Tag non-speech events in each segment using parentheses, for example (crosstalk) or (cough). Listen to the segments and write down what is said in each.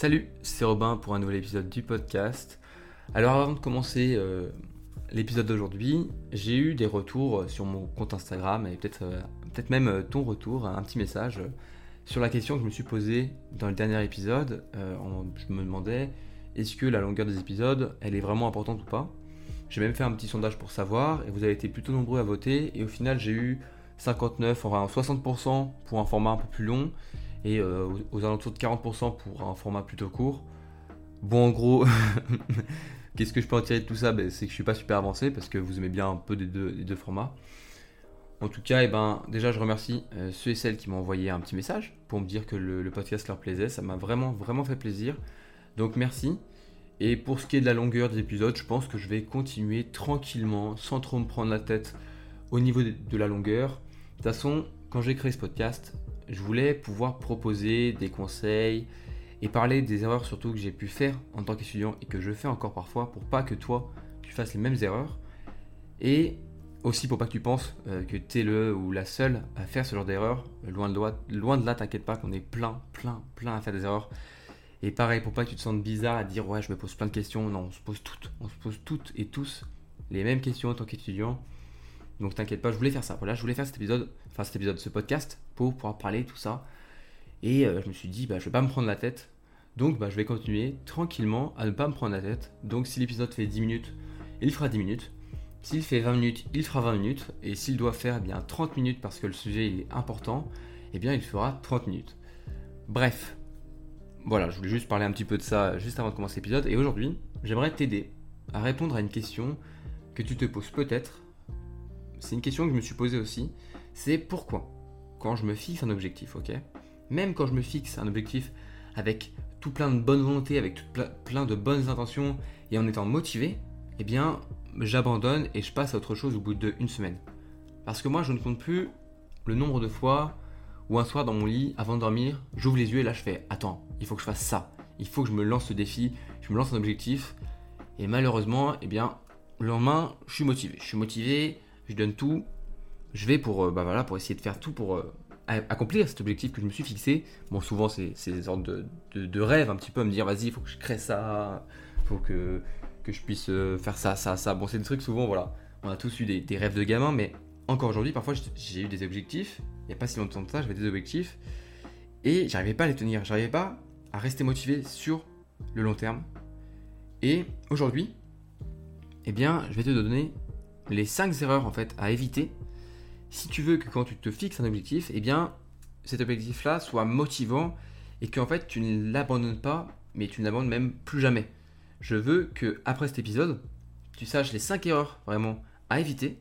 Salut, c'est Robin pour un nouvel épisode du podcast. Alors avant de commencer euh, l'épisode d'aujourd'hui, j'ai eu des retours sur mon compte Instagram et peut-être euh, même euh, ton retour, un petit message sur la question que je me suis posée dans le dernier épisode. je me demandais est-ce que la longueur des épisodes, elle est vraiment importante ou pas? J'ai même fait un petit sondage pour savoir et vous avez été plutôt nombreux à voter et au final j'ai eu 59, enfin 60% pour un format un peu plus long et euh, aux, alentours de 40% pour un format plutôt court. Bon, en gros, (laughs) qu'est-ce que je peux en tirer de tout ça? Ben, C'est que je suis pas super avancé parce que vous aimez bien un peu des deux, formats. En tout cas, eh ben, déjà, je remercie euh, ceux et celles qui m'ont envoyé un petit message pour me dire que le, podcast leur plaisait. Ça m'a vraiment, vraiment fait plaisir. Donc, merci. Et pour ce qui est de la longueur des épisodes, je pense que je vais continuer tranquillement, sans trop me prendre la tête au niveau de la longueur. De toute façon, quand j'ai créé ce podcast, je voulais pouvoir proposer des conseils et parler des erreurs surtout que j'ai pu faire en tant qu'étudiant et que je fais encore parfois pour pas que toi tu fasses les mêmes erreurs et aussi pour pas que tu penses euh, que tu es le ou la seule à faire ce genre d'erreurs. Loin de, loin de là, t'inquiète pas qu'on est plein, plein, plein à faire des erreurs. Et pareil, pour pas que tu te sentes bizarre à dire ouais, je me pose plein de questions. Non, on se pose toutes, on se pose toutes et tous les mêmes questions en tant qu'étudiant. Donc t'inquiète pas, je voulais faire ça. Voilà, je voulais faire cet épisode, enfin cet épisode, ce podcast pour pouvoir parler tout ça. Et euh, je me suis dit, bah, je vais pas me prendre la tête. Donc bah, je vais continuer tranquillement à ne pas me prendre la tête. Donc si l'épisode fait 10 minutes, il fera 10 minutes. S'il fait 20 minutes, il fera 20 minutes. Et s'il doit faire eh bien 30 minutes parce que le sujet est important, eh bien il fera 30 minutes. Bref, voilà, je voulais juste parler un petit peu de ça juste avant de commencer l'épisode. Et aujourd'hui, j'aimerais t'aider à répondre à une question que tu te poses peut-être c'est une question que je me suis posée aussi, c'est pourquoi quand je me fixe un objectif, ok? Même quand je me fixe un objectif avec tout plein de bonne volonté, avec tout plein de bonnes intentions et en étant motivé, eh bien, j'abandonne et je passe à autre chose au bout d'une semaine. Parce que moi, je ne compte plus le nombre de fois où un soir dans mon lit, avant de dormir, j'ouvre les yeux et là je fais Attends, il faut que je fasse ça. Il faut que je me lance ce défi, je me lance un objectif. Et malheureusement, eh bien, le lendemain, je suis motivé. Je suis motivé, je donne tout, je vais pour, euh, bah pour essayer de faire tout pour euh, accomplir cet objectif que je me suis fixé. Bon, souvent, c'est des sortes de, rêves, un petit peu, à me dire, vas-y, il faut que je crée ça, faut que, je puisse euh, faire ça, ça, ça. Bon, c'est des trucs, souvent, voilà, on a tous eu des, des rêves de gamin, mais encore aujourd'hui, parfois, j'ai eu des objectifs, il n'y a pas si longtemps que ça, j'avais des objectifs, et j'arrivais pas à les tenir, j'arrivais pas à rester motivé sur le long terme. Et aujourd'hui, eh bien, je vais te donner les 5 erreurs en fait à éviter si tu veux que quand tu te fixes un objectif, eh bien cet objectif-là soit motivant et qu'en fait tu ne l'abandonnes pas, mais tu ne l'abandonnes même plus jamais. Je veux que après cet épisode, tu saches les 5 erreurs vraiment à éviter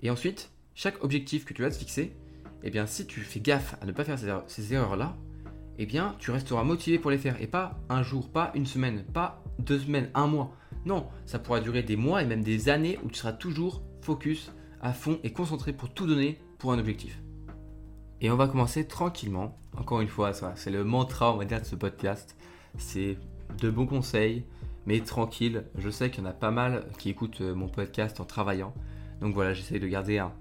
et ensuite chaque objectif que tu vas te fixer, eh bien si tu fais gaffe à ne pas faire ces erreurs-là, eh bien tu resteras motivé pour les faire et pas un jour, pas une semaine, pas deux semaines, un mois. Non, ça pourra durer des mois et même des années où tu seras toujours focus, à fond et concentré pour tout donner pour un objectif. Et on va commencer tranquillement. Encore une fois, c'est le mantra, on va dire, de ce podcast. C'est de bons conseils, mais tranquille. Je sais qu'il y en a pas mal qui écoutent euh, mon podcast en travaillant. Donc voilà, j'essaie de garder un.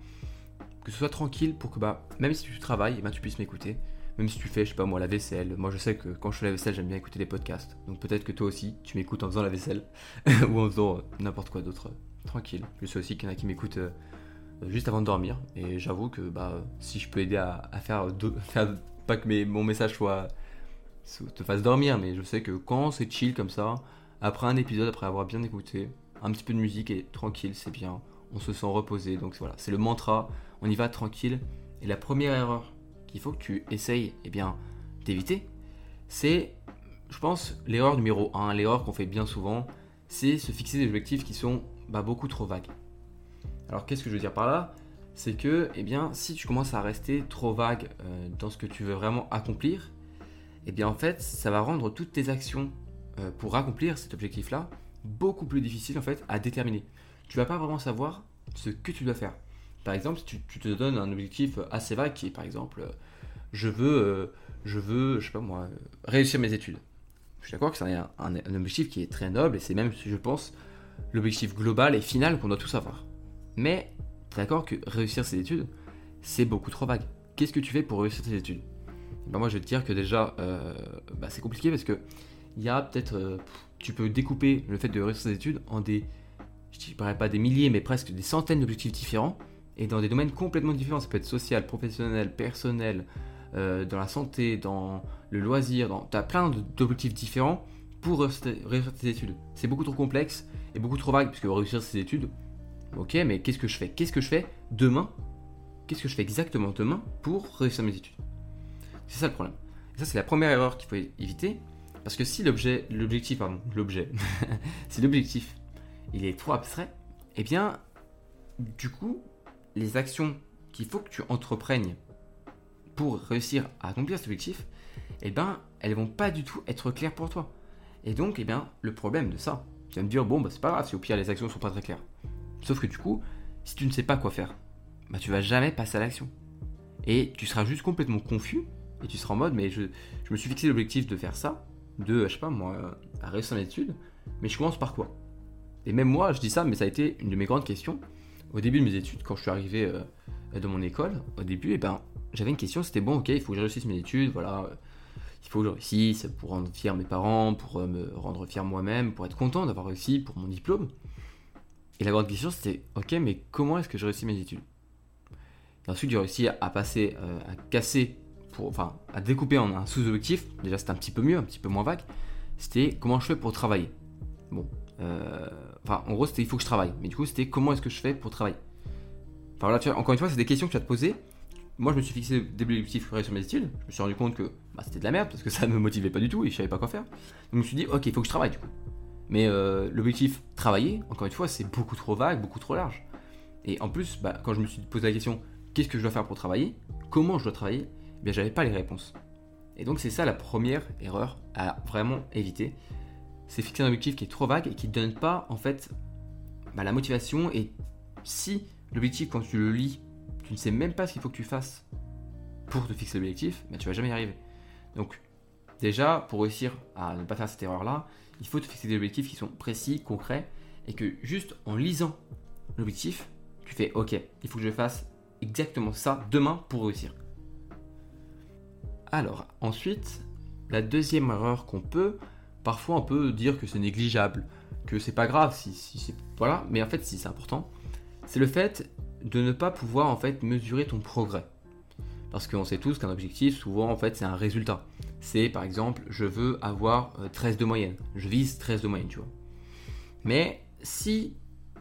que ce soit tranquille pour que, bah, même si tu travailles, eh ben, tu puisses m'écouter. Même si tu fais, je sais pas moi, la vaisselle. Moi, je sais que quand je fais la vaisselle, j'aime bien écouter des podcasts. Donc peut-être que toi aussi, tu m'écoutes en faisant la vaisselle (laughs) ou en faisant euh, n'importe quoi d'autre. Tranquille. Je sais aussi qu'il y en a qui m'écoutent euh, juste avant de dormir. Et j'avoue que bah, si je peux aider à, (laughs) faire, pas que mon message soit te fasse dormir, mais je sais que quand c'est chill comme ça, après un épisode, après avoir bien écouté, un petit peu de musique et tranquille, c'est bien. On se sent reposé. Donc voilà, c'est le mantra. On y va tranquille. Et la première erreur qu'il faut que tu essayes eh d'éviter, c'est, je pense, l'erreur numéro 1, l'erreur qu'on fait bien souvent, c'est se fixer des objectifs qui sont bah, beaucoup trop vagues. Alors qu'est-ce que je veux dire par là? C'est que, eh bien, si tu commences à rester trop vague euh, dans ce que tu veux vraiment accomplir, eh bien en fait, ça va rendre toutes tes actions euh, pour accomplir cet objectif-là beaucoup plus difficiles en fait à déterminer. Tu vas pas vraiment savoir ce que tu dois faire. Par exemple, si tu, te donnes un objectif assez vague qui est par exemple, euh, je veux, euh, je veux, je sais pas moi, réussir mes études. Je suis d'accord que c'est un, objectif qui est très noble et c'est même, je pense, l'objectif global et final qu'on doit tous avoir. Mais, d'accord que réussir ses études, c'est beaucoup trop vague. Qu'est-ce que tu fais pour réussir tes études? Ben Moi, je vais te dire que déjà, euh, bah, c'est compliqué parce que il y a peut-être. euh, tu peux découper le fait de réussir ses études en des. Je ne dirais pas des milliers, mais presque des centaines d'objectifs différents et dans des domaines complètement différents. Ça peut être social, professionnel, personnel, euh, dans la santé, dans le loisir. Dans... Tu as plein d'objectifs différents pour réussir réussir tes études. C'est beaucoup trop complexe et beaucoup trop vague, puisque réussir ses études, ok, mais qu'est-ce que je fais? Qu'est-ce que je fais demain? Qu'est-ce que je fais exactement demain pour réussir mes études? C'est ça le problème. Et ça, c'est la première erreur qu'il faut éviter, parce que si l'objet, l'objectif, pardon, l'objet, (laughs) si l'objectif, il est trop abstrait, eh bien, du coup, les actions qu'il faut que tu entreprennes pour réussir à accomplir cet objectif, eh ben, elles vont pas du tout être claires pour toi. Et donc, eh bien, le problème de ça, tu vas me dire, bon, bah, c'est pas grave si au pire les actions sont pas très claires. Sauf que du coup, si tu ne sais pas quoi faire, bah, tu vas jamais passer à l'action. Et tu seras juste complètement confus, et tu seras en mode, mais je, me suis fixé l'objectif de faire ça, de, je sais pas moi, euh, à réussir mes études, mais je commence par quoi? Et même moi, je dis ça, mais ça a été une de mes grandes questions. Au début de mes études, quand je suis arrivé euh, dans mon école, au début, eh ben, j'avais une question, c'était bon, ok, il faut que je réussisse mes études, voilà, euh, il faut que je réussisse pour rendre fier mes parents, pour euh, me rendre fier moi-même, pour être content d'avoir réussi pour mon diplôme. Et la grande question, c'était, ok, mais comment est-ce que je réussis mes études? Ensuite, j'ai réussi à passer, à casser, enfin, à découper en un sous-objectif. Déjà, c'était un petit peu mieux, un petit peu moins vague. C'était comment je fais pour travailler? Bon, enfin, en gros, c'était il faut que je travaille. Mais du coup, c'était comment est-ce que je fais pour travailler? Enfin voilà, tu vois, encore une fois, c'est des questions que tu vas te poser. Moi, je me suis fixé des objectifs sur mes études. Je me suis rendu compte que bah, c'était de la merde parce que ça ne me motivait pas du tout et je savais pas quoi faire. Donc, je me suis dit, ok, il faut que je travaille du coup. Mais euh, l'objectif travailler, encore une fois, c'est beaucoup trop vague, beaucoup trop large. Et en plus, bah, quand je me suis posé la question, qu'est-ce que je dois faire pour travailler? Comment je dois travailler? Eh bien, j'avais pas les réponses. Et donc, c'est ça la première erreur à vraiment éviter. C'est fixer un objectif qui est trop vague et qui ne donne pas, en fait, bah, la motivation. Et si l'objectif, quand tu le lis, tu ne sais même pas ce qu'il faut que tu fasses pour te fixer l'objectif, bah, tu vas jamais y arriver. Donc, déjà, pour réussir à ne pas faire cette erreur-là, il faut te fixer des objectifs qui sont précis, concrets, et que juste en lisant l'objectif, tu fais OK, il faut que je fasse exactement ça demain pour réussir. Alors, ensuite, la deuxième erreur qu'on peut, parfois on peut dire que c'est négligeable, que c'est pas grave si. Voilà, mais en fait, si c'est important, c'est le fait de ne pas pouvoir en fait mesurer ton progrès. Parce qu'on sait tous qu'un objectif, souvent en fait, c'est un résultat. C'est par exemple, je veux avoir euh, 13 de moyenne. Je vise 13 de moyenne, tu vois. Mais si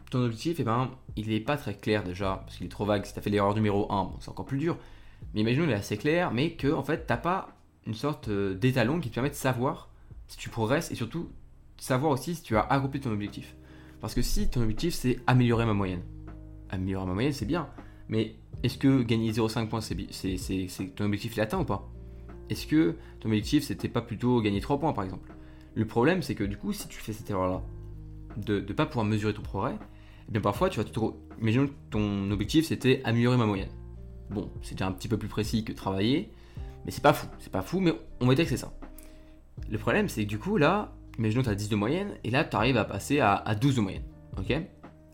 ton objectif, eh ben, il n'est pas très clair déjà, parce qu'il est trop vague, si tu as fait l'erreur numéro 1, bon, c'est encore plus dur. Mais imaginons qu'il est assez clair, mais que en fait, tu n'as pas une sorte euh, d'étalon qui te permet de savoir si tu progresses et surtout savoir aussi si tu as accompli ton objectif. Parce que si ton objectif c'est améliorer ma moyenne, améliorer ma moyenne c'est bien, mais est-ce que gagner 0,5 points c'est, ton objectif est atteint ou pas? Est-ce que ton objectif c'était pas plutôt gagner 3 points par exemple? Le problème c'est que du coup si tu fais cette erreur là, de ne pas pouvoir mesurer ton progrès, eh bien parfois tu vas te. Imaginons que ton objectif c'était améliorer ma moyenne. Bon, c'est déjà un petit peu plus précis que travailler, mais c'est pas fou, c'est pas fou, mais on va dire que c'est ça. Le problème, c'est que du coup, là, imaginons que tu as 10 de moyenne, et là, tu arrives à passer à, à 12 de moyenne. Ok? Et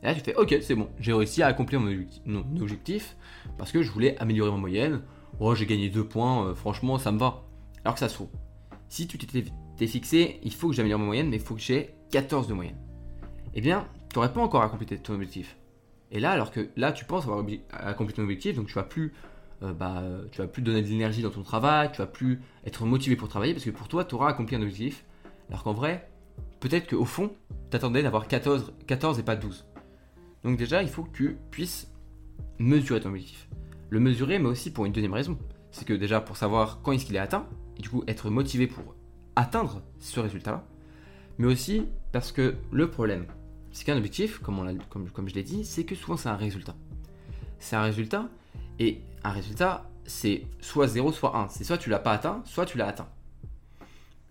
là, tu fais, ok, c'est bon, j'ai réussi à accomplir mon objectif, parce que je voulais améliorer ma moyenne. Oh, j'ai gagné 2 points, euh, franchement, ça me va. Alors que ça se trouve, si tu t'es fixé, il faut que j'améliore ma moyenne, mais il faut que j'ai 14 de moyenne. Eh bien, tu n'aurais pas encore accompli ton objectif. Et là, alors que là, tu penses avoir accompli ton objectif, donc tu vas plus euh, bah, tu vas plus donner de l'énergie dans ton travail, tu vas plus être motivé pour travailler parce que pour toi, tu auras accompli un objectif. Alors qu'en vrai, peut-être qu'au fond, t'attendais d'avoir 14, 14 et pas 12. Donc déjà, il faut que tu puisses mesurer ton objectif. Le mesurer, mais aussi pour une deuxième raison. C'est que déjà, pour savoir quand est-ce qu'il est atteint, et du coup être motivé pour atteindre ce résultat-là, mais aussi parce que le problème, c'est qu'un objectif, comme, comme je l'ai dit, c'est que souvent c'est un résultat. C'est un résultat, et un résultat, c'est soit 0, soit 1. C'est soit tu l'as pas atteint, soit tu l'as atteint.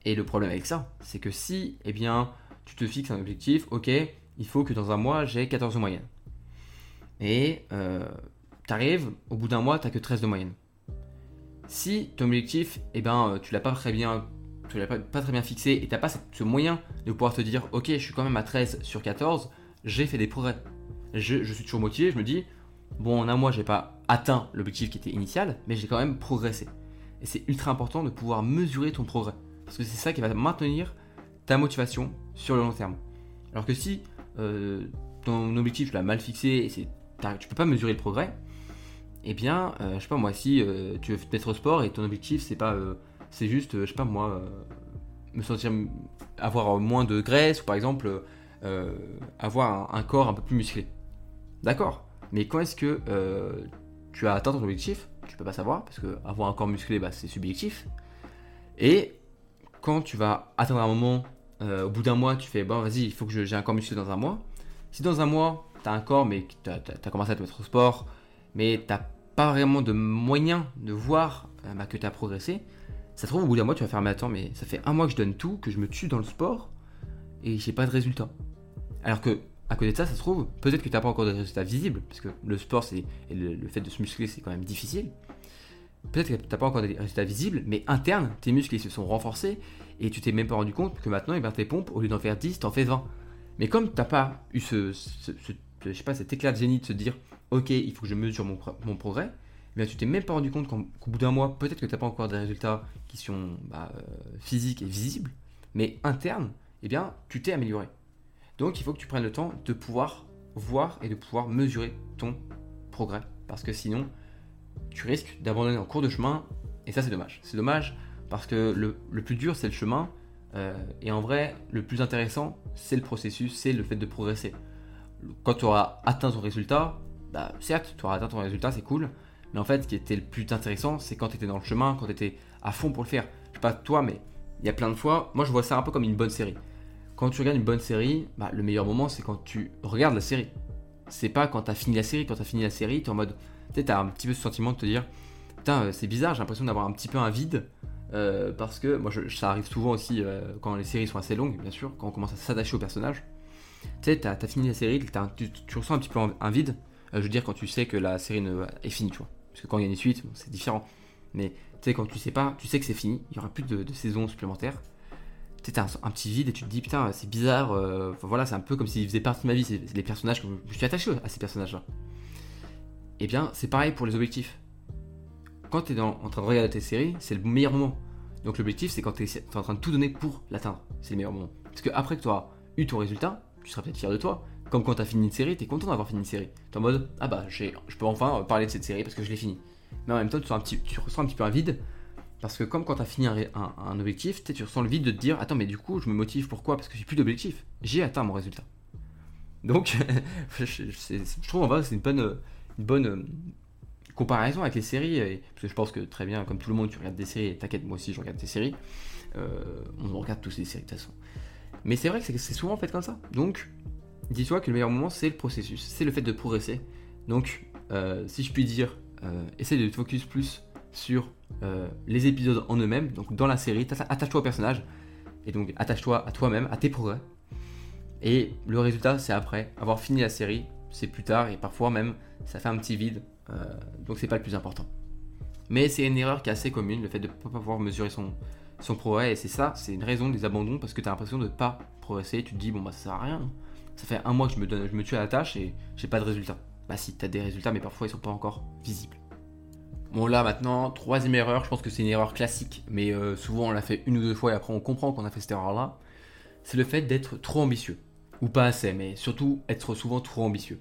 Et le problème avec ça, c'est que si, eh bien, tu te fixes un objectif, ok, il faut que dans un mois, j'ai 14 de moyenne. Et euh, tu arrives, au bout d'un mois, tu que 13 de moyenne. Si ton objectif, eh ben, euh, tu l'as pas très bien, tu l'as pas, très bien fixé et t'as pas ce moyen de pouvoir te dire, ok, je suis quand même à 13 sur 14, j'ai fait des progrès. Je, je suis toujours motivé, je me dis, bon, en un mois, j'ai pas atteint l'objectif qui était initial, mais j'ai quand même progressé. Et c'est ultra important de pouvoir mesurer ton progrès. Parce que c'est ça qui va maintenir ta motivation sur le long terme. Alors que si euh, ton objectif tu l'as mal fixé et c'est, tu peux pas mesurer le progrès, eh bien, euh, je sais pas moi, si euh, tu veux te mettre au sport et ton objectif c'est pas, c'est juste, je sais pas moi, me sentir, avoir moins de graisse ou par exemple avoir un, corps un peu plus musclé. D'accord? Mais quand est-ce que tu as atteint ton objectif Tu peux pas savoir parce que avoir un corps musclé, bah, c'est subjectif. Et quand tu vas atteindre un moment, euh, au bout d'un mois, tu fais bon, vas-y, il faut que j'ai un corps musclé dans un mois. Si dans un mois, tu as un corps, mais tu as, commencé à te mettre au sport, mais tu pas vraiment de moyens de voir euh, bah, que tu as progressé, ça se trouve, au bout d'un mois, tu vas faire mais attends, mais ça fait un mois que je donne tout, que je me tue dans le sport, et j'ai pas de résultat. Alors que, à côté de ça, ça se trouve, peut-être que tu n'as pas encore de résultats visibles, parce que le sport c'est, et le fait de se muscler, c'est quand même difficile peut-être que tu n'as pas encore des résultats visibles, mais interne, tes muscles se sont renforcés et tu t'es même pas rendu compte que maintenant, eh bien, tes pompes, au lieu d'en faire 10, t'en fais 20. Mais comme tu n'as pas eu ce, pas, cet éclat de génie de se dire, ok, il faut que je mesure mon, mon progrès, eh bien, tu t'es même pas rendu compte qu'au bout d'un mois, peut-être que tu n'as pas encore des résultats qui sont bah, euh, physiques et visibles, mais internes, eh bien, tu t'es amélioré. Donc, il faut que tu prennes le temps de pouvoir voir et de pouvoir mesurer ton progrès. Parce que sinon, tu risques d'abandonner en cours de chemin, et ça c'est dommage. C'est dommage parce que le, plus dur c'est le chemin, euh, et en vrai, le plus intéressant c'est le processus, c'est le fait de progresser. Quand tu auras atteint ton résultat, bah, certes, tu auras atteint ton résultat, c'est cool, mais en fait, ce qui était le plus intéressant, c'est quand tu étais dans le chemin, quand tu étais à fond pour le faire. Je sais pas toi, mais il y a plein de fois, moi je vois ça un peu comme une bonne série. Quand tu regardes une bonne série, bah, le meilleur moment c'est quand tu regardes la série. C'est pas quand tu as fini la série, quand tu as fini la série, tu es en mode tu sais, as un petit peu ce sentiment de te dire, putain, euh, c'est bizarre, j'ai l'impression d'avoir un petit peu un vide. Euh, parce que moi, ça arrive souvent aussi euh, quand les séries sont assez longues, bien sûr, quand on commence à s'attacher au personnage. Tu sais, t'as as fini la série, tu, ressens un petit peu un vide. je veux dire, quand tu sais que la série est finie, tu vois. Parce que quand il y a une suite, c'est différent. Mais tu sais, quand tu sais pas, tu sais que c'est fini, il y aura plus de, de saison supplémentaire. Sais, un, petit vide et tu te dis, putain, c'est bizarre. voilà, c'est un peu comme s'ils faisaient partie de ma vie. C'est les personnages que je suis attaché à ces personnages-là. Eh bien, c'est pareil pour les objectifs. Quand tu es en train de regarder tes séries, c'est le meilleur moment. Donc l'objectif, c'est quand tu es, en train de tout donner pour l'atteindre. C'est le meilleur moment. Parce que après que tu auras eu ton résultat, tu seras peut-être fier de toi. Comme quand tu as fini une série, tu es content d'avoir fini une série. Tu en mode, ah bah, je peux enfin parler de cette série parce que je l'ai fini. Mais en même temps, tu, un petit, tu, ressens un petit peu un vide. Parce que comme quand tu as fini un, objectif, tu ressens le vide de te dire, attends, mais du coup, je me motive pourquoi Parce que j'ai plus d'objectif. J'ai atteint mon résultat. Donc, (laughs) je, trouve en vrai, c'est une bonne une bonne euh, comparaison avec les séries, parce que je pense que très bien, comme tout le monde, tu regardes des séries, t'inquiète, moi aussi je regarde des séries, euh, on regarde tous les séries de toute façon. Mais c'est vrai que c'est souvent fait comme ça. Donc, dis-toi que le meilleur moment, c'est le processus, c'est le fait de progresser. Donc, euh, si je puis dire, essaye de te focus plus sur les épisodes en eux-mêmes, donc dans la série, attache-toi au personnage, et donc attache-toi à toi-même, à tes progrès. Et le résultat, c'est après avoir fini la série, c'est plus tard, et parfois même, ça fait un petit vide, euh, donc c'est pas le plus important. Mais c'est une erreur qui est assez commune, le fait de ne pas pouvoir mesurer son, progrès, et c'est ça, c'est une raison des abandons, parce que tu as l'impression de ne pas progresser, tu te dis, bon bah ça sert à rien, ça fait un mois que je me, je me tue à la tâche et j'ai pas de résultat. Bah si, tu as des résultats, mais parfois ils sont pas encore visibles. Bon là maintenant, troisième erreur, je pense que c'est une erreur classique, mais euh, souvent on l'a fait une ou deux fois et après on comprend qu'on a fait cette erreur-là, c'est le fait d'être trop ambitieux. Ou pas assez, mais surtout être souvent trop ambitieux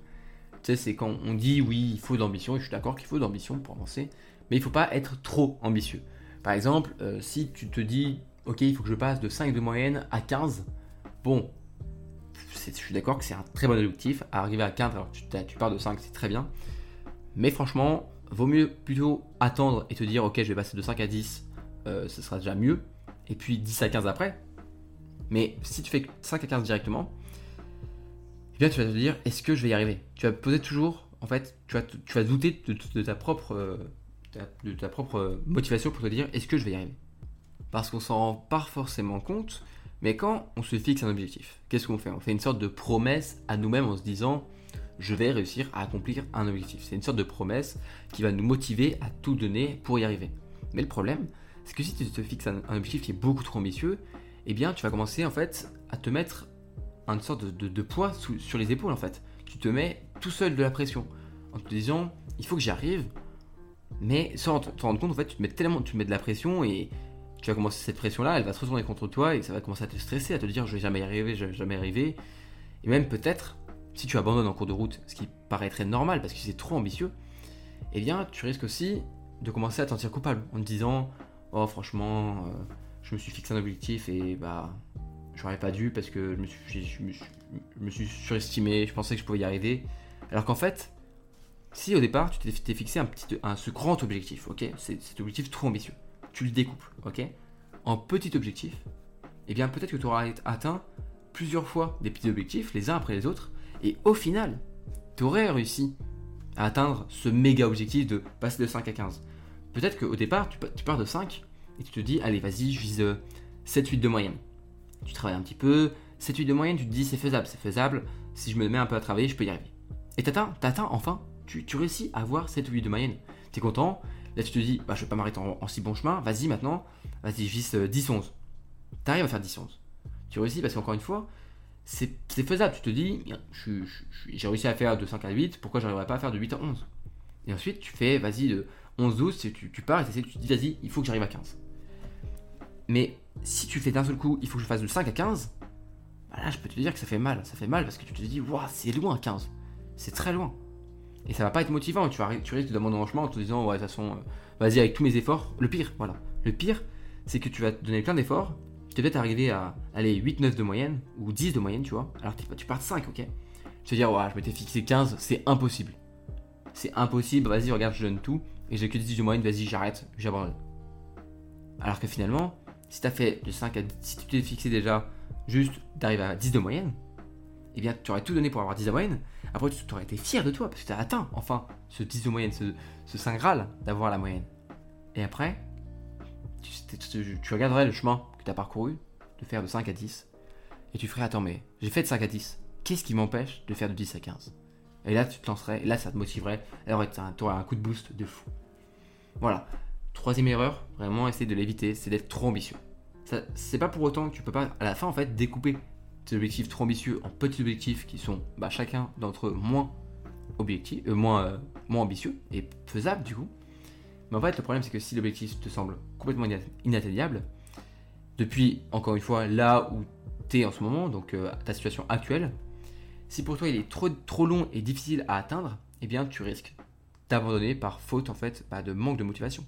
c'est quand on dit oui, il faut de l'ambition, et je suis d'accord qu'il faut de l'ambition pour avancer, mais il ne faut pas être trop ambitieux. Par exemple, euh, si tu te dis, ok, il faut que je passe de 5 de moyenne à 15, bon, je suis d'accord que c'est un très bon objectif. Arriver à 15, alors tu, tu pars de 5, c'est très bien. Mais franchement, vaut mieux plutôt attendre et te dire, ok, je vais passer de 5 à 10, euh, ce sera déjà mieux. Et puis 10 à 15 après. Mais si tu fais 5 à 15 directement, eh bien tu vas te dire est-ce que je vais y arriver? Tu vas poser toujours, en fait, tu vas, tu vas douter de, ta propre, euh, de ta propre motivation pour te dire est-ce que je vais y arriver? Parce qu'on s'en rend pas forcément compte, mais quand on se fixe un objectif, qu'est-ce qu'on fait? On fait une sorte de promesse à nous-mêmes en se disant je vais réussir à accomplir un objectif. C'est une sorte de promesse qui va nous motiver à tout donner pour y arriver. Mais le problème, c'est que si tu te fixes un, objectif qui est beaucoup trop ambitieux, eh bien tu vas commencer en fait à te mettre une sorte de, poids sur les épaules en fait. Tu te mets tout seul de la pression en te disant il faut que j'y arrive, mais sans te rendre compte en fait tu te mets tellement tu mets de la pression et tu vas commencer cette pression-là, elle va se retourner contre toi et ça va commencer à te stresser, à te dire je vais jamais y arriver, je vais jamais y arriver. Et même peut-être, si tu abandonnes en cours de route, ce qui paraîtrait normal parce que c'est trop ambitieux, eh bien tu risques aussi de commencer à te sentir coupable en te disant oh franchement, euh, je me suis fixé un objectif et bah j'aurais pas dû parce que je me suis, je me suis, surestimé, je pensais que je pouvais y arriver. Alors qu'en fait, si au départ tu t'es fixé un petit, un, ce grand objectif, ok, cet objectif trop ambitieux, tu le découples, ok, en petits objectifs, eh bien peut-être que tu auras atteint plusieurs fois des petits objectifs, les uns après les autres, et au final, tu aurais réussi à atteindre ce méga objectif de passer de 5 à 15. Peut-être qu'au départ, tu, pars de 5 et tu te dis, allez, vas-y, je vise 7-8 euh, de moyenne. Tu travailles un petit peu, 7-8 de moyenne, tu te dis, c'est faisable, c'est faisable, si je me mets un peu à travailler, je peux y arriver. Et t'atteins, t'atteins enfin tu, réussis à avoir 7 ou 8 de moyenne. Tu es content, là tu te dis, bah, je vais pas m'arrêter en, si bon chemin, vas-y maintenant, vas-y, je vise 10-11. Tu arrives à faire 10-11. Tu réussis parce qu'encore une fois, c'est faisable. Tu te dis, j'ai réussi à faire de 5 à 8, pourquoi j'arriverais pas à faire de 8 à 11 Et ensuite, tu fais, vas-y, de 11-12, tu, tu pars et tu te dis, vas-y, il faut que j'arrive à 15. Mais si tu fais d'un seul coup, il faut que je fasse de 5 à 15, bah là, je peux te dire que ça fait mal. Ça fait mal parce que tu te dis, waouh, c'est loin 15. C'est très loin. Et ça va pas être motivant. Tu, tu risques d'abandonner en chemin en te disant, ouais, de toute façon, euh, vas-y avec tous mes efforts. Le pire, voilà. Le pire, c'est que tu vas te donner plein d'efforts. Tu vas peut-être arriver à aller 8-9 de moyenne, ou 10 de moyenne, tu vois. Alors tu pars de 5, ok Tu vas dire, je m'étais fixé 15, c'est impossible. C'est impossible, vas-y, regarde, je donne tout. Et j'ai que 10 de moyenne, vas-y, j'arrête, j'abandonne. Alors que finalement, si tu as fait de 5 à 10, si tu t'es fixé déjà juste d'arriver à 10 de moyenne, eh bien, tu aurais tout donné pour avoir 10 de moyenne. Après, tu aurais été fier de toi parce que tu as atteint enfin ce 10 de moyenne, ce, ce Saint Graal d'avoir la moyenne. Et après, tu, regarderais le chemin que tu as parcouru, de faire de 5 à 10, et tu ferais Attends, mais j'ai fait de 5 à 10, qu'est-ce qui m'empêche de faire de 10 à 15 Et là, tu te lancerais, et là, ça te motiverait, alors tu aurais un coup de boost de fou. Voilà. Troisième erreur, vraiment essayer de l'éviter, c'est d'être trop ambitieux. C'est pas pour autant que tu peux pas, à la fin, en fait, découper des objectifs trop ambitieux en petits objectifs qui sont bah, chacun d'entre eux moins, objectifs, euh, moins, euh, moins ambitieux et faisables du coup. Mais en fait, le problème, c'est que si l'objectif te semble complètement inatteignable, depuis, encore une fois, là où tu es en ce moment, donc euh, ta situation actuelle, si pour toi il est trop, long et difficile à atteindre, eh bien tu risques d'abandonner par faute en fait bah, de manque de motivation.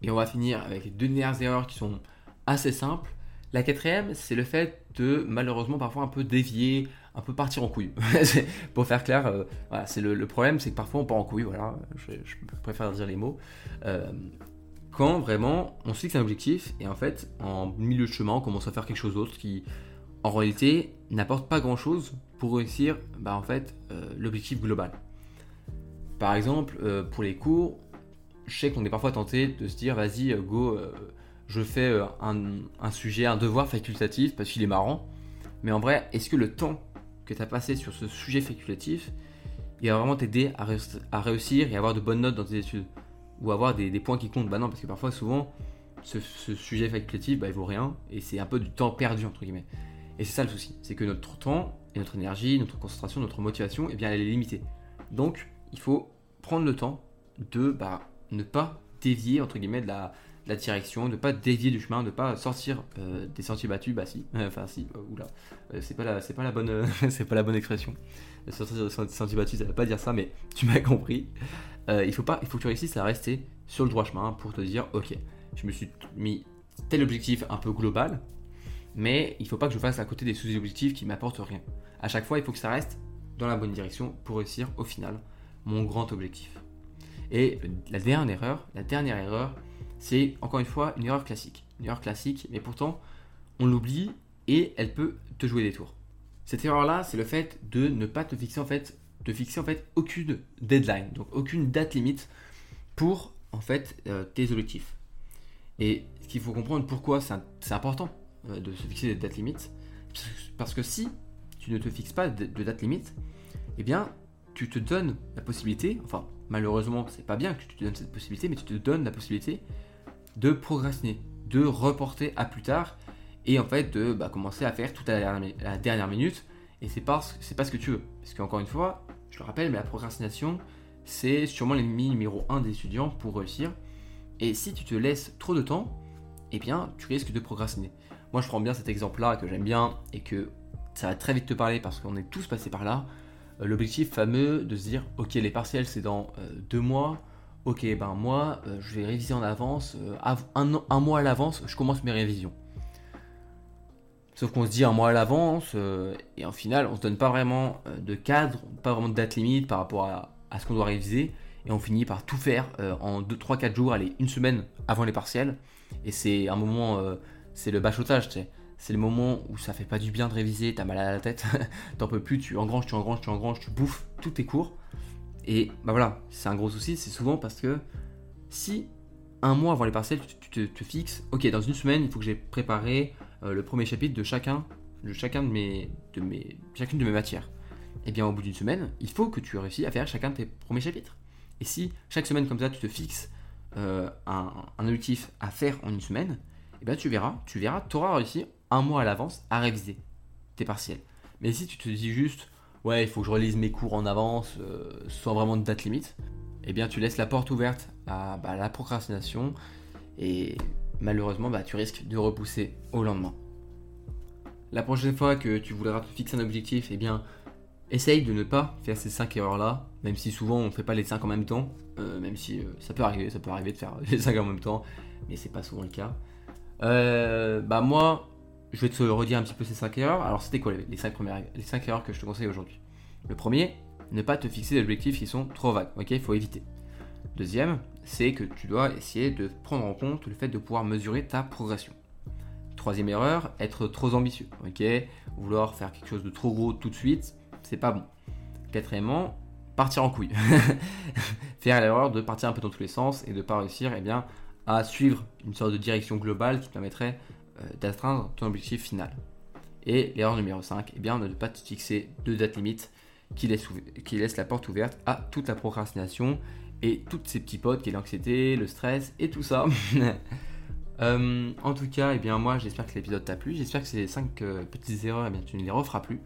Et on va finir avec les deux dernières erreurs qui sont assez simples la quatrième, c'est le fait de malheureusement parfois un peu dévier, un peu partir en couille. (laughs) Pour faire clair, euh, c'est le, problème, c'est que parfois on part en couille, voilà, je, préfère dire les mots. Euh, quand vraiment on se fixe un objectif et en fait en milieu de chemin on commence à faire quelque chose d'autre qui en réalité n'apporte pas grand chose pour réussir bah, en fait euh, l'objectif global. Par exemple, pour les cours, je sais qu'on est parfois tenté de se dire vas-y go je fais euh, un, sujet, un devoir facultatif parce qu'il est marrant. Mais en vrai, est-ce que le temps que tu as passé sur ce sujet facultatif, il va vraiment t'aider à, réussir et avoir de bonnes notes dans tes études Ou avoir des, points qui comptent Bah non, parce que parfois, souvent, ce, sujet facultatif, bah, il vaut rien et c'est un peu du temps perdu, entre guillemets. Et c'est ça le souci, c'est que notre temps et notre énergie, notre concentration, notre motivation, eh bien, elle est limitée. Donc, il faut prendre le temps de bah, ne pas dévier, entre guillemets, de la, la direction, de pas dévier du chemin, de pas sortir euh, des sentiers battus, bah si, (laughs) enfin si, euh, oula, euh, c'est pas la, c'est pas la bonne, (laughs) c'est pas la bonne expression. Sortir des sentiers battus, ça veut pas dire ça, mais (laughs) tu m'as compris. il faut pas, il faut que tu réussisses à rester sur le droit chemin pour te dire, ok, je me suis mis tel objectif un peu global, mais il faut pas que je fasse à côté des sous-objectifs qui m'apportent rien. À chaque fois, il faut que ça reste dans la bonne direction pour réussir au final mon grand objectif. Et la dernière erreur, la dernière erreur, c'est encore une fois une erreur classique. Une erreur classique, mais pourtant, on l'oublie et elle peut te jouer des tours. Cette erreur-là, c'est le fait de ne pas te fixer en fait, de fixer en fait aucune deadline, donc aucune date limite pour en fait euh, tes objectifs. Et ce qu'il faut comprendre pourquoi c'est important euh, de se fixer des dates limites, parce que si tu ne te fixes pas de, de date limite, eh bien tu te donnes la possibilité, enfin malheureusement c'est pas bien que tu te donnes cette possibilité, mais tu te donnes la possibilité de procrastiner, de reporter à plus tard et en fait de bah, commencer à faire tout à la dernière, minute et c'est pas, c'est pas ce que tu veux. Parce qu'encore une fois, je le rappelle, mais la procrastination c'est sûrement l'ennemi numéro 1 des étudiants pour réussir. Et si tu te laisses trop de temps, eh bien, tu risques de procrastiner. Moi, je prends bien cet exemple-là que j'aime bien et que ça va très vite te parler parce qu'on est tous passés par là. Euh, l'objectif fameux de se dire, ok, les partiels, c'est dans euh, deux mois. Ok, ben moi, euh, je vais réviser en avance. Un, un, mois à l'avance, je commence mes révisions. Sauf qu'on se dit un mois à l'avance, et en final, on se donne pas vraiment de cadre, pas vraiment de date limite par rapport à, à ce qu'on doit réviser et on finit par tout faire euh, en 2, 3, 4 jours, allez, une semaine avant les partiels. Et c'est un moment, euh, c'est le bachotage, tu sais. C'est le moment où ça fait pas du bien de réviser, t'as mal à la tête, (laughs) t'en peux plus, tu engranges, tu engranges, tu engranges, tu bouffes tous tes cours. Et bah voilà, c'est un gros souci, c'est souvent parce que si un mois avant les partiels, tu, te, fixes, ok, dans une semaine, il faut que j'ai préparé euh, le premier chapitre de chacun, de chacun de mes, de mes, chacune de mes matières. Et eh bien au bout d'une semaine, il faut que tu réussisses à faire chacun de tes premiers chapitres. Et si chaque semaine comme ça, tu te fixes euh, un, objectif à faire en une semaine, eh bien tu verras, tu verras, tu auras réussi un mois à l'avance à réviser tes partiels. Mais si tu te dis juste, ouais, il faut que je relise mes cours en avance, euh, sans vraiment de date limite, eh bien tu laisses la porte ouverte à bah, la procrastination et malheureusement bah, tu risques de repousser au lendemain. La prochaine fois que tu voudras te fixer un objectif, eh bien Essaye de ne pas faire ces 5 erreurs-là, même si souvent on ne fait pas les 5 en même temps, euh, même si euh, ça peut arriver, ça peut arriver de faire (laughs) les 5 en même temps, mais c'est pas souvent le cas. Euh, bah moi, je vais te redire un petit peu ces 5 erreurs. Alors c'était quoi les 5 premières, les 5 erreurs que je te conseille aujourd'hui? Le premier, ne pas te fixer des objectifs qui sont trop vagues, ok? Il faut éviter. Deuxième, c'est que tu dois essayer de prendre en compte le fait de pouvoir mesurer ta progression. Troisième erreur, être trop ambitieux, ok? Vouloir faire quelque chose de trop gros tout de suite, c'est pas bon. Quatrièmement, partir en couille. (laughs) Faire l'erreur de partir un peu dans tous les sens et de pas réussir eh bien, à suivre une sorte de direction globale qui te permettrait d'atteindre ton objectif final. Et l'erreur numéro 5, eh bien, ne pas te fixer de date limite qui laisse, qui laisse la porte ouverte à toute la procrastination et toutes ces petits potes qui est l'anxiété, le stress et tout ça. (laughs) Euh, en tout cas, eh bien, moi j'espère que l'épisode t'a plu. J'espère que ces 5 euh, petites erreurs, eh bien, tu ne les referas plus.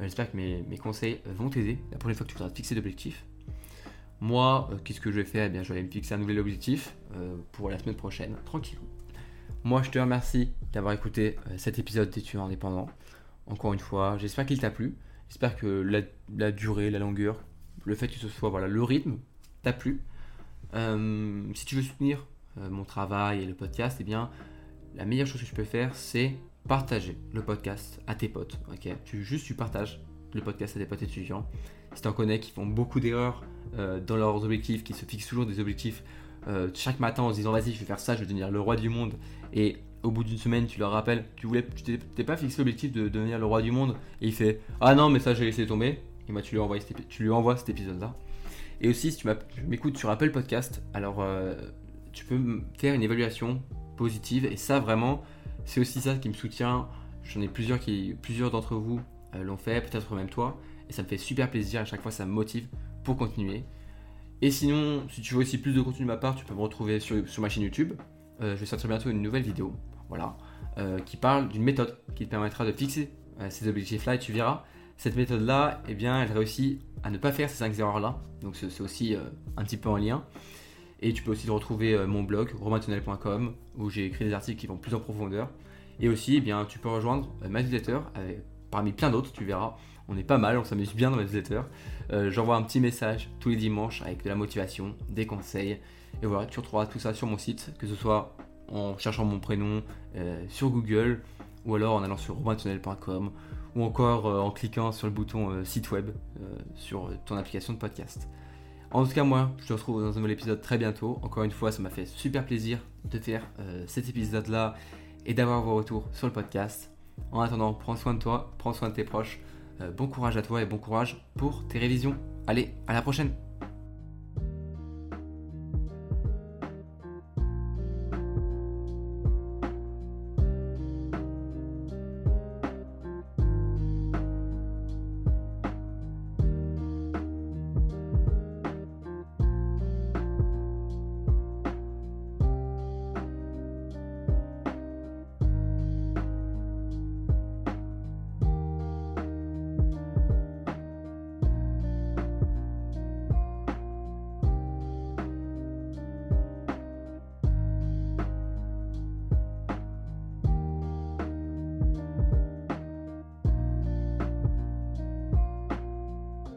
Euh, j'espère que mes, conseils vont t'aider la prochaine fois que tu voudras te fixer d'objectifs. Moi, euh, qu'est-ce que je vais faire? Eh bien, Je vais me fixer un nouvel objectif euh, pour la semaine prochaine, tranquille. Moi, je te remercie d'avoir écouté cet épisode d'études indépendant. Encore une fois, j'espère qu'il t'a plu. J'espère que la, durée, la longueur, le fait que ce soit voilà, le rythme t'a plu. si tu veux soutenir mon travail et le podcast, eh bien, la meilleure chose que je peux faire, c'est partager le podcast à tes potes. Ok, tu juste tu partages le podcast à tes potes étudiants. Si tu en connais qui font beaucoup d'erreurs euh, dans leurs objectifs, qui se fixent toujours des objectifs euh, chaque matin en se disant vas-y je vais faire ça, je vais devenir le roi du monde. Et au bout d'une semaine tu leur rappelles, tu voulais, tu t'es pas fixé l'objectif de devenir le roi du monde et il fait ah non mais ça j'ai laissé tomber. Et moi tu lui envoies cet, tu lui envoies cet épisode là. Et aussi si tu m'écoutes sur Apple Podcast, alors euh, tu peux faire une évaluation positive et ça vraiment c'est aussi ça qui me soutient. J'en ai plusieurs qui, plusieurs d'entre vous euh, l'ont fait, peut-être même toi, et ça me fait super plaisir. À chaque fois, ça me motive pour continuer. Et sinon, si tu veux aussi plus de contenu de ma part, tu peux me retrouver sur, ma chaîne YouTube. Euh, je vais sortir bientôt une nouvelle vidéo, voilà, euh, qui parle d'une méthode qui te permettra de fixer ces objectifs-là. Et tu verras, cette méthode-là, eh bien, elle réussit à ne pas faire ces 5 erreurs-là. Donc c'est aussi un petit peu en lien. Et tu peux aussi retrouver euh, mon blog, romantunnel.com, où j'ai écrit des articles qui vont plus en profondeur. Et aussi, eh bien, tu peux rejoindre euh, ma newsletter, parmi plein d'autres, tu verras. On est pas mal, on s'amuse bien dans ma newsletter. Euh, j'envoie un petit message tous les dimanches avec de la motivation, des conseils. Et voilà, tu retrouveras tout ça sur mon site, que ce soit en cherchant mon prénom sur Google, ou alors en allant sur romantunnel.com, ou encore en cliquant sur le bouton site web sur ton application de podcast. En tout cas, moi, je te retrouve dans un nouvel épisode très bientôt. Encore une fois, ça m'a fait super plaisir de faire euh, cet épisode-là et d'avoir vos retours sur le podcast. En attendant, prends soin de toi, prends soin de tes proches. Euh, bon courage à toi et bon courage pour tes révisions. Allez, à la prochaine